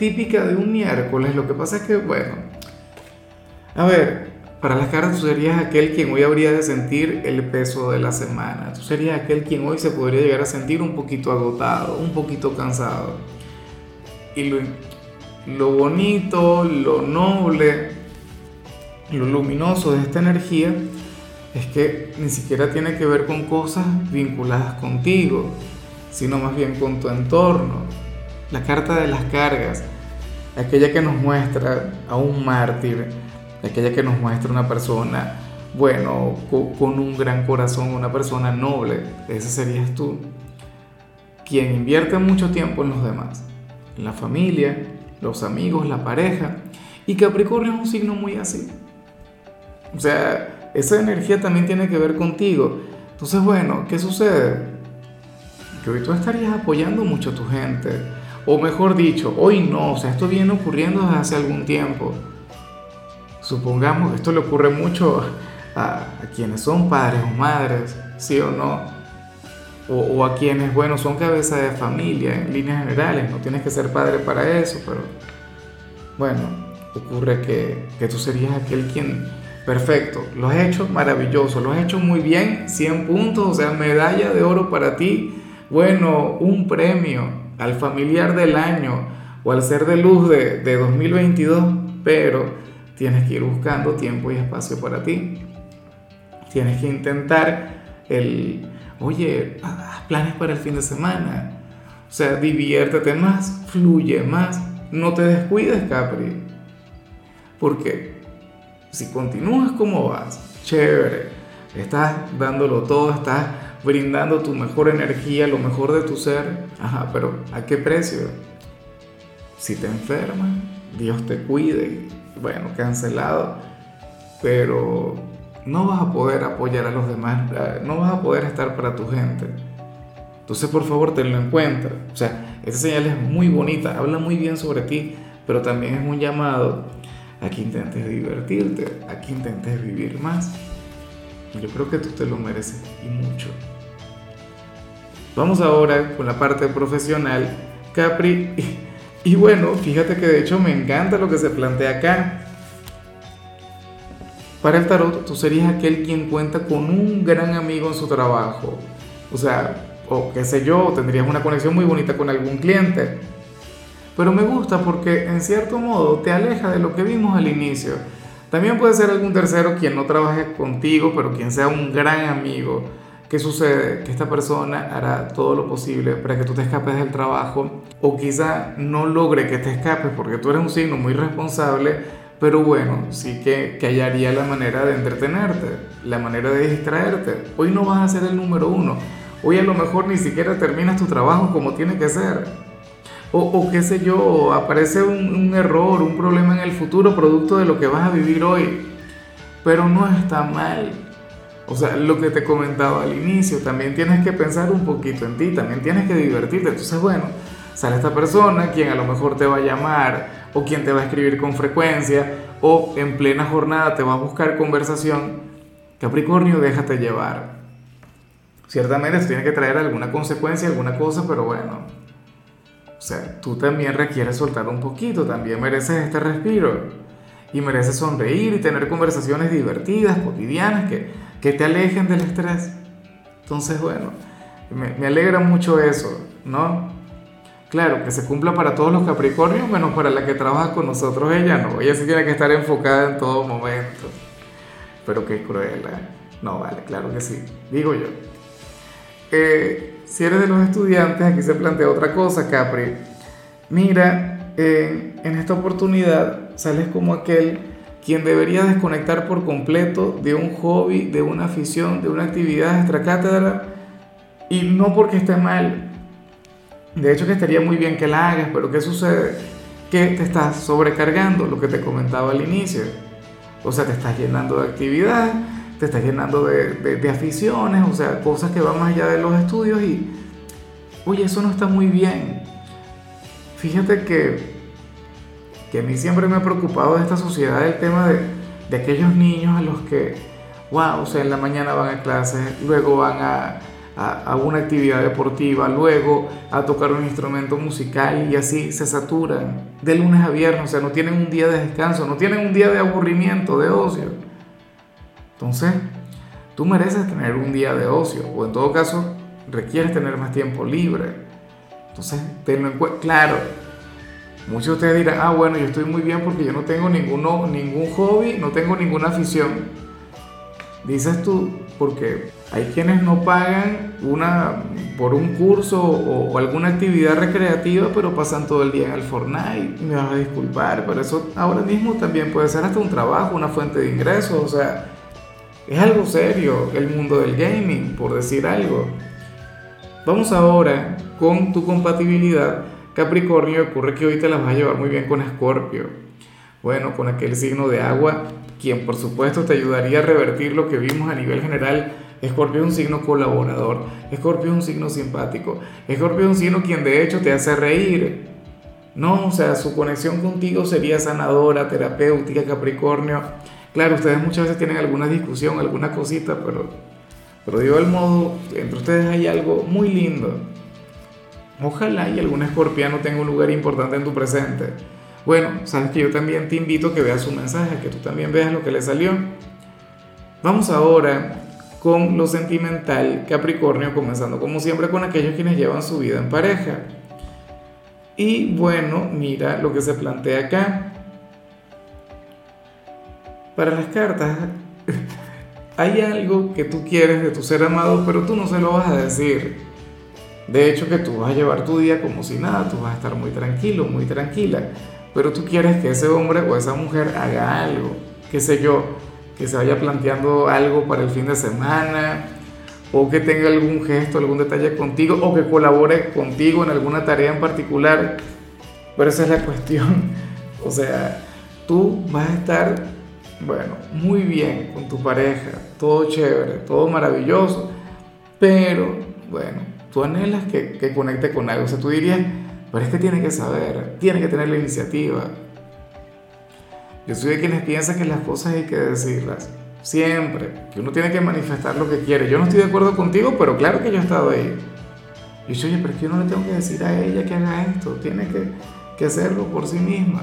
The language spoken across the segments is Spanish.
típica de un miércoles. Lo que pasa es que, bueno, a ver, para las caras tú serías aquel quien hoy habría de sentir el peso de la semana. Tú serías aquel quien hoy se podría llegar a sentir un poquito agotado, un poquito cansado. Y lo, lo bonito, lo noble, lo luminoso de esta energía es que ni siquiera tiene que ver con cosas vinculadas contigo, sino más bien con tu entorno la carta de las cargas, aquella que nos muestra a un mártir, aquella que nos muestra una persona, bueno, con un gran corazón, una persona noble, ese serías tú, quien invierte mucho tiempo en los demás, en la familia, los amigos, la pareja, y Capricornio es un signo muy así. O sea, esa energía también tiene que ver contigo. Entonces, bueno, ¿qué sucede? Que hoy tú estarías apoyando mucho a tu gente, o mejor dicho, hoy no, o sea, esto viene ocurriendo desde hace algún tiempo. Supongamos que esto le ocurre mucho a, quienes son padres o madres, sí o no. O, a quienes, bueno, son cabeza de familia en líneas generales, no tienes que ser padre para eso, pero bueno, ocurre que, que tú serías aquel quien, perfecto, lo has hecho maravilloso, lo has hecho muy bien, 100 puntos, o sea, medalla de oro para ti, bueno, un premio, al familiar del año o al ser de luz de, de 2022, pero tienes que ir buscando tiempo y espacio para ti. Tienes que intentar el, oye, haz planes para el fin de semana. O sea, diviértete más, fluye más, no te descuides, Capri. Porque si continúas como vas, chévere, estás dándolo todo, estás brindando tu mejor energía, lo mejor de tu ser. Ajá, pero ¿a qué precio? Si te enfermas, Dios te cuide. Bueno, cancelado. Pero no vas a poder apoyar a los demás, eh, no vas a poder estar para tu gente. Entonces, por favor, tenlo en cuenta. O sea, esa señal es muy bonita, habla muy bien sobre ti, pero también es un llamado a que intentes divertirte, a que intentes vivir más. Yo creo que tú te lo mereces y mucho. Vamos ahora con la parte profesional, Capri. Y, bueno, fíjate que de hecho me encanta lo que se plantea acá. Para el tarot, tú serías aquel quien cuenta con un gran amigo en su trabajo. O sea, o qué sé yo, tendrías una conexión muy bonita con algún cliente. Pero me gusta porque en cierto modo te aleja de lo que vimos al inicio también puede ser algún tercero quien no trabaje contigo, pero quien sea un gran amigo. ¿Qué sucede? Que esta persona hará todo lo posible para que tú te escapes del trabajo o quizá no logre que te escapes porque tú eres un signo muy responsable, pero bueno, sí que, que hallaría la manera de entretenerte, la manera de distraerte. Hoy no vas a ser el número uno. Hoy a lo mejor ni siquiera terminas tu trabajo como tiene que ser. O, qué sé yo, aparece un, error, un problema en el futuro producto de lo que vas a vivir hoy. Pero no está mal. O sea, lo que te comentaba al inicio, también tienes que pensar un poquito en ti, también tienes que divertirte. Entonces, bueno, sale esta persona, quien a lo mejor te va a llamar, o quien te va a escribir con frecuencia, o en plena jornada te va a buscar conversación. Capricornio, déjate llevar. Ciertamente esto tiene que traer alguna consecuencia, alguna cosa, pero bueno, o sea, tú también requieres soltar un poquito, también mereces este respiro y mereces sonreír y tener conversaciones divertidas, cotidianas, que, que te alejen del estrés. Entonces, bueno, me, alegra mucho eso, ¿no? Claro, que se cumpla para todos los Capricornios, menos para la que trabaja con nosotros, ella no. Ella sí tiene que estar enfocada en todo momento. Pero qué cruel, ¿eh? No, vale, claro que sí, digo yo. Eh, si eres de los estudiantes, aquí se plantea otra cosa, Capri. Mira, en esta oportunidad sales como aquel quien debería desconectar por completo de un hobby, de una afición, de una actividad extracátedra, y no porque esté mal. De hecho que estaría muy bien que la hagas, pero ¿qué sucede? que te estás sobrecargando, lo que te comentaba al inicio. O sea, te estás llenando de actividad, te estás llenando de, de, aficiones, o sea, cosas que van más allá de los estudios y, oye, eso no está muy bien. Fíjate que, que a mí siempre me ha preocupado de esta sociedad el tema de, de aquellos niños a los que, wow, o sea, en la mañana van a clases, luego van a, a, una actividad deportiva, luego a tocar un instrumento musical y así se saturan de lunes a viernes, o sea, no tienen un día de descanso, no tienen un día de aburrimiento, de ocio. Entonces, tú mereces tener un día de ocio, o en todo caso, requieres tener más tiempo libre. Entonces, tenlo en cuenta. Claro, muchos de ustedes dirán, ah, bueno, yo estoy muy bien porque yo no tengo ninguno, ningún hobby, no tengo ninguna afición. Dices tú, porque hay quienes no pagan una, por un curso o, alguna actividad recreativa, pero pasan todo el día en el Fortnite. Me vas a disculpar, pero eso ahora mismo también puede ser hasta un trabajo, una fuente de ingresos. O sea, es algo serio el mundo del gaming, por decir algo. Vamos ahora con tu compatibilidad. Capricornio, ocurre que te las vas a llevar muy bien con Escorpio. Bueno, con aquel signo de agua, quien por supuesto te ayudaría a revertir lo que vimos a nivel general Escorpio es un signo colaborador, Escorpio es un signo simpático, Escorpio es un signo quien de hecho te hace reír. No, o sea, su conexión contigo sería sanadora, terapéutica, Capricornio. Claro, ustedes muchas veces tienen alguna discusión, alguna cosita, pero, pero digo el modo, entre ustedes hay algo muy lindo. Ojalá y algún escorpiano tenga un lugar importante en tu presente. Bueno, sabes que yo también te invito a que veas su mensaje, que tú también veas lo que le salió. Vamos ahora con lo sentimental Capricornio, comenzando como siempre con aquellos quienes llevan su vida en pareja. Y bueno, mira lo que se plantea acá. Para las cartas, hay algo que tú quieres de tu ser amado, pero tú no se lo vas a decir. De hecho, que tú vas a llevar tu día como si nada, tú vas a estar muy tranquilo, muy tranquila, pero tú quieres que ese hombre o esa mujer haga algo, qué sé yo, que se vaya planteando algo para el fin de semana, o que tenga algún gesto, algún detalle contigo, o que colabore contigo en alguna tarea en particular. Pero esa es la cuestión. O sea, tú vas a estar, bueno, muy bien con tu pareja, todo chévere, todo maravilloso, pero, bueno, tú anhelas que, que conecte con algo. O sea, tú dirías, pero es que tiene que saber, tiene que tener la iniciativa, yo soy de quienes piensan que las cosas hay que decirlas. Siempre. Que uno tiene que manifestar lo que quiere. Yo no estoy de acuerdo contigo, pero claro que yo he estado ahí. Y yo, oye, pero es que yo no le tengo que decir a ella que haga esto. Tiene que, que hacerlo por sí misma.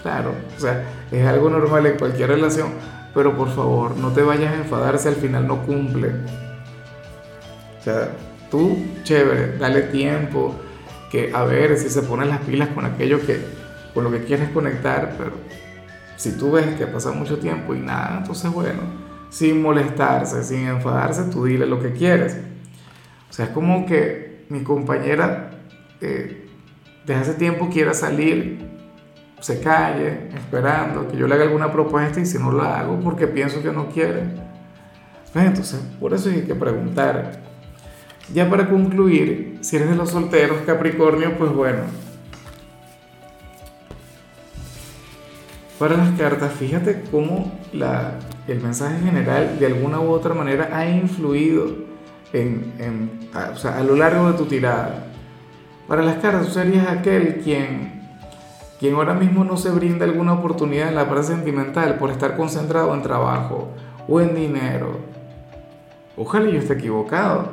Claro, o sea, es algo normal en cualquier relación. Pero por favor, no te vayas a enfadar si al final no cumple. O sea, tú, chévere, dale tiempo. Que a ver si se ponen las pilas con aquello que, con lo que quieres conectar, pero si tú ves que pasa mucho tiempo y nada, entonces bueno, sin molestarse, sin enfadarse, tú dile lo que quieres. O sea, es como que mi compañera eh, desde hace tiempo quiera salir, se calle, esperando que yo le haga alguna propuesta y si no la hago porque pienso que no quiere. Pues entonces, por eso hay que preguntar. Ya para concluir, si eres de los solteros Capricornio, pues bueno, para las cartas, fíjate cómo la, el mensaje general de alguna u otra manera ha influido en, en a, a lo largo de tu tirada. Para las cartas, tú serías aquel quien, quien ahora mismo no se brinda alguna oportunidad en la parte sentimental por estar concentrado en trabajo o en dinero. Ojalá yo esté equivocado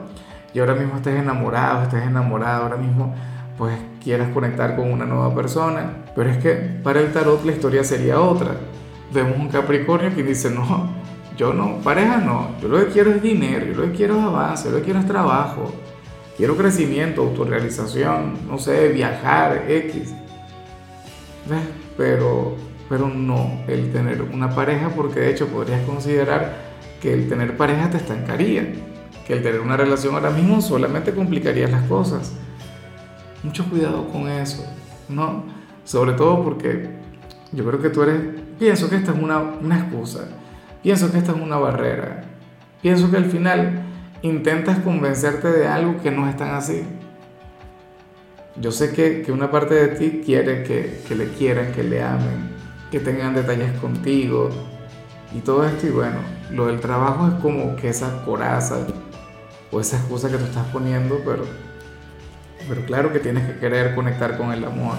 y ahora mismo estés enamorado, estés enamorado, ahora mismo pues quieras conectar con una nueva persona. Pero es que para el tarot la historia sería otra. Vemos un Capricornio que dice, no, yo no, pareja no, yo lo que quiero es dinero, yo lo que quiero es avance, yo lo que quiero es trabajo, quiero crecimiento, autorrealización, no sé, viajar, X. ¿Ves? Pero, pero no el tener una pareja, porque de hecho podrías considerar que el tener pareja te estancaría, que el tener una relación ahora mismo solamente complicaría las cosas. Mucho cuidado con eso, ¿no? Sobre todo porque yo creo que tú eres, pienso que esta es una, una excusa, pienso que esta es una barrera, pienso que al final intentas convencerte de algo que no es tan así. yo sé que, que una parte de ti quiere que, que, le quieran, que le amen, que tengan detalles contigo y todo esto. Y bueno, lo del trabajo es como que esa coraza o esa excusa que tú estás poniendo, pero, pero claro que tienes que querer conectar con el amor.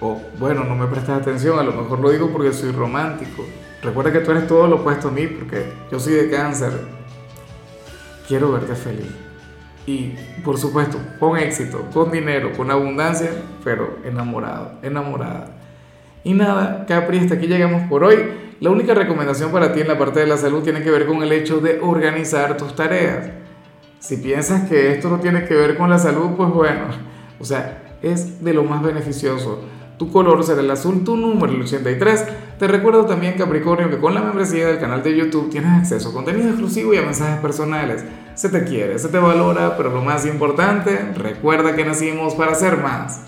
O bueno, no me prestas atención, a lo mejor lo digo porque soy romántico. Recuerda que tú eres todo lo opuesto a mí porque yo soy de cáncer. Quiero verte feliz. Y por supuesto, con éxito, con dinero, con abundancia, pero enamorado, enamorada. Y nada, Capri, hasta aquí llegamos por hoy. La única recomendación para ti en la parte de la salud tiene que ver con el hecho de organizar tus tareas. Si piensas que esto no tiene que ver con la salud, pues bueno, o sea, es de lo más beneficioso. Tu color será el azul, tu número el 83. Te recuerdo también, Capricornio, que con la membresía del canal de YouTube tienes acceso a contenido exclusivo y a mensajes personales. Se te quiere, se te valora, pero lo más importante, recuerda que nacimos para ser más.